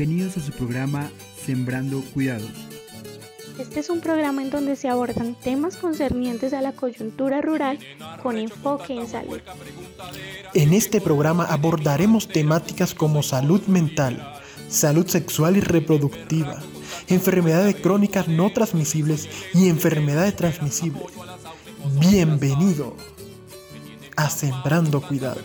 Bienvenidos a su programa Sembrando Cuidados. Este es un programa en donde se abordan temas concernientes a la coyuntura rural con enfoque en salud. En este programa abordaremos temáticas como salud mental, salud sexual y reproductiva, enfermedades crónicas no transmisibles y enfermedades transmisibles. Bienvenido a Sembrando Cuidado.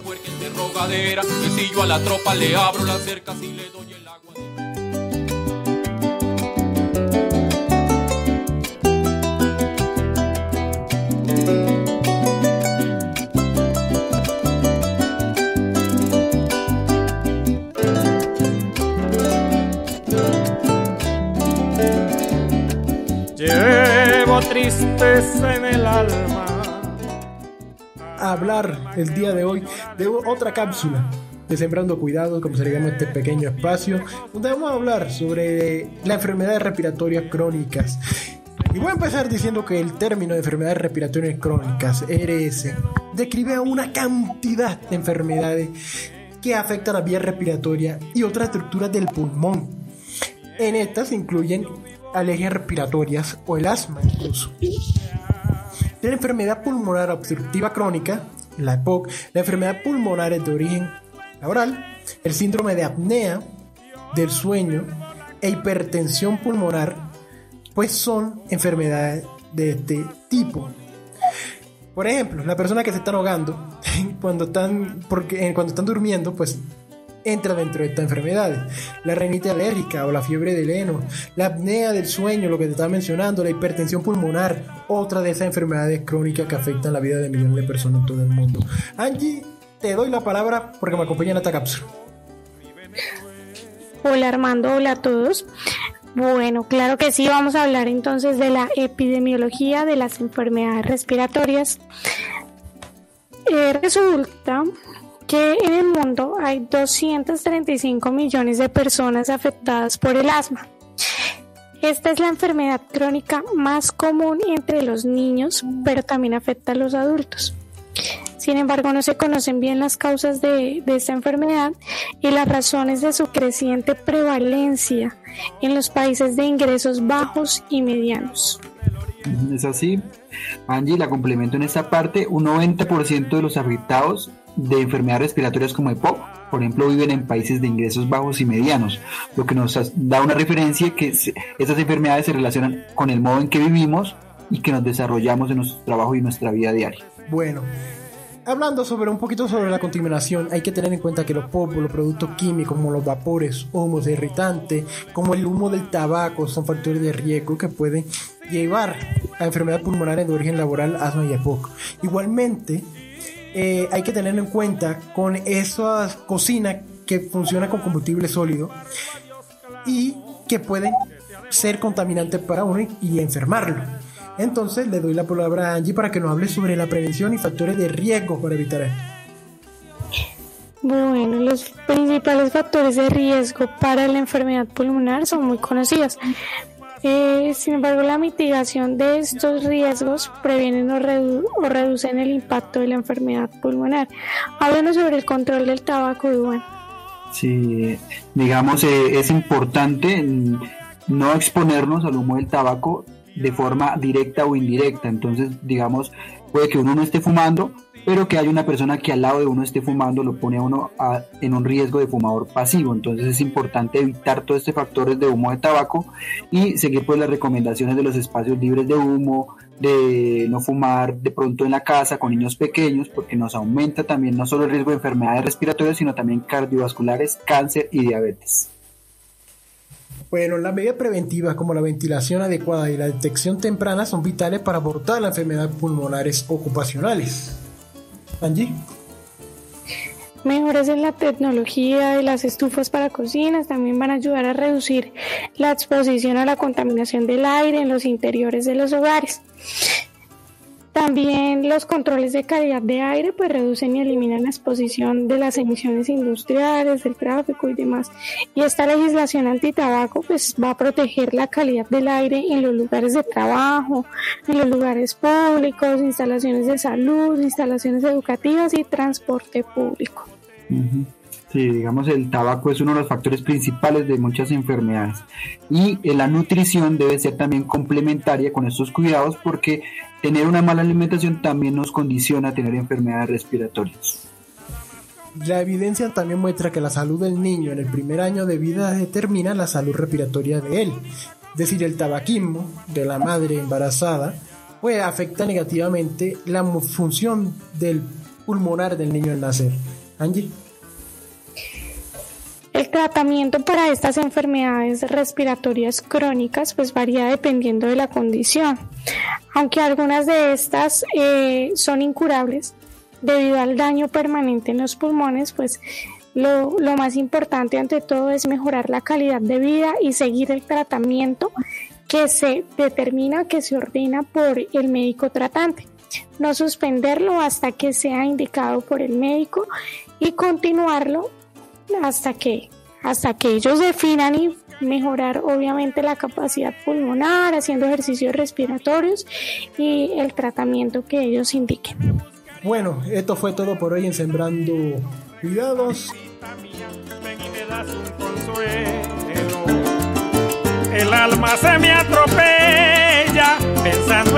Tristeza en el alma. Hablar el día de hoy de otra cápsula de Sembrando Cuidados, como se le llama este pequeño espacio, donde vamos a hablar sobre las enfermedades respiratorias crónicas. Y voy a empezar diciendo que el término de enfermedades respiratorias crónicas, RS, describe a una cantidad de enfermedades que afectan la vía respiratoria y otras estructuras del pulmón. En estas incluyen alergias respiratorias o el asma incluso la enfermedad pulmonar obstructiva crónica, la EPOC, la enfermedad pulmonar de origen laboral, el síndrome de apnea del sueño e hipertensión pulmonar, pues son enfermedades de este tipo. Por ejemplo, la persona que se está ahogando cuando están, porque, cuando están durmiendo, pues entra dentro de estas enfermedades. La rinitis alérgica o la fiebre del heno, la apnea del sueño, lo que te estaba mencionando, la hipertensión pulmonar, otra de esas enfermedades crónicas que afectan la vida de millones de personas en todo el mundo. Angie, te doy la palabra porque me acompaña en esta cápsula. Hola Armando, hola a todos. Bueno, claro que sí, vamos a hablar entonces de la epidemiología de las enfermedades respiratorias. Eh, resulta que en el mundo hay 235 millones de personas afectadas por el asma. Esta es la enfermedad crónica más común entre los niños, pero también afecta a los adultos. Sin embargo, no se conocen bien las causas de, de, esta enfermedad y las razones de su creciente prevalencia en los países de ingresos bajos y medianos. Es así. Angie, la complemento en esta parte. Un 90% de los afectados de enfermedades respiratorias como EPOC, por ejemplo, viven en países de ingresos bajos y medianos, lo que nos da una referencia que estas enfermedades se relacionan con el modo en que vivimos y que nos desarrollamos en nuestro trabajo y nuestra vida diaria. Bueno, hablando sobre un poquito sobre la contaminación, hay que tener en cuenta que los popos, los productos químicos como los vapores, humos irritantes, como el humo del tabaco, son factores de riesgo que pueden llevar a enfermedades pulmonares de origen laboral, asma y EPOC. Igualmente, eh, hay que tener en cuenta con esas cocinas que funcionan con combustible sólido y que pueden ser contaminantes para uno y, enfermarlo. Entonces le doy la palabra a Angie para que nos hable sobre la prevención y factores de riesgo para evitar esto. Bueno, los principales factores de riesgo para la enfermedad pulmonar son muy conocidos, eh, sin embargo, la mitigación de estos riesgos previenen o, reducen el impacto de la enfermedad pulmonar. Háblanos sobre el control del tabaco, Iván. Sí, digamos, eh, es importante no exponernos al humo del tabaco de forma directa o indirecta. Entonces, digamos, puede que uno no esté fumando, pero que hay una persona que al lado de uno esté fumando lo pone a uno en un riesgo de fumador pasivo. Entonces es importante evitar todos estos factores de humo de tabaco y seguir pues las recomendaciones de los espacios libres de humo, de no fumar de pronto en la casa con niños pequeños, porque nos aumenta también no solo el riesgo de enfermedades respiratorias, sino también cardiovasculares, cáncer y diabetes. Bueno, las medidas preventivas como la ventilación adecuada y la detección temprana son vitales para abordar las enfermedades pulmonares ocupacionales. Angie. Mejoras en la tecnología de las estufas para cocinas también van a ayudar a reducir la exposición a la contaminación del aire en los interiores de los hogares. También los controles de calidad de aire pues reducen y eliminan la exposición de las emisiones industriales, del tráfico y demás. Y esta legislación antitabaco pues va a proteger la calidad del aire en los lugares de trabajo, en los lugares públicos, instalaciones de salud, instalaciones educativas y transporte público. Sí, digamos, el tabaco es uno de los factores principales de muchas enfermedades. Y eh, la nutrición debe ser también complementaria con estos cuidados porque tener una mala alimentación también nos condiciona a tener enfermedades respiratorias. La evidencia también muestra que la salud del niño en el primer año de vida determina la salud respiratoria de él. Es decir, el tabaquismo de la madre embarazada puede afectar negativamente la función del pulmonar del niño al nacer. Angie. El tratamiento para estas enfermedades respiratorias crónicas pues varía dependiendo de la condición. Aunque algunas de estas eh, son incurables debido al daño permanente en los pulmones, pues lo, lo más importante ante todo es mejorar la calidad de vida y seguir el tratamiento que se determina que se ordena por el médico tratante. No suspenderlo hasta que sea indicado por el médico y continuarlo hasta que, hasta que ellos definan y mejorar obviamente la capacidad pulmonar, haciendo ejercicios respiratorios y el tratamiento que ellos indiquen. Bueno, esto fue todo por hoy en Sembrando Cuidados. El alma se me atropella, pensando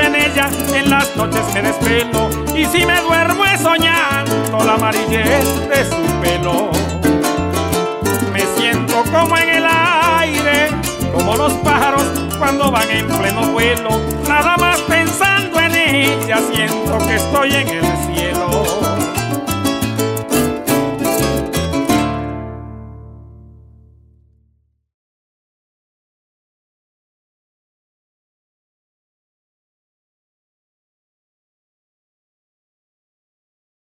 las noches me despelo, y si me duermo es soñando la amarillez de su pelo. Me siento como en el aire, como los pájaros cuando van en pleno vuelo, nada más pensando en ella, siento que estoy en el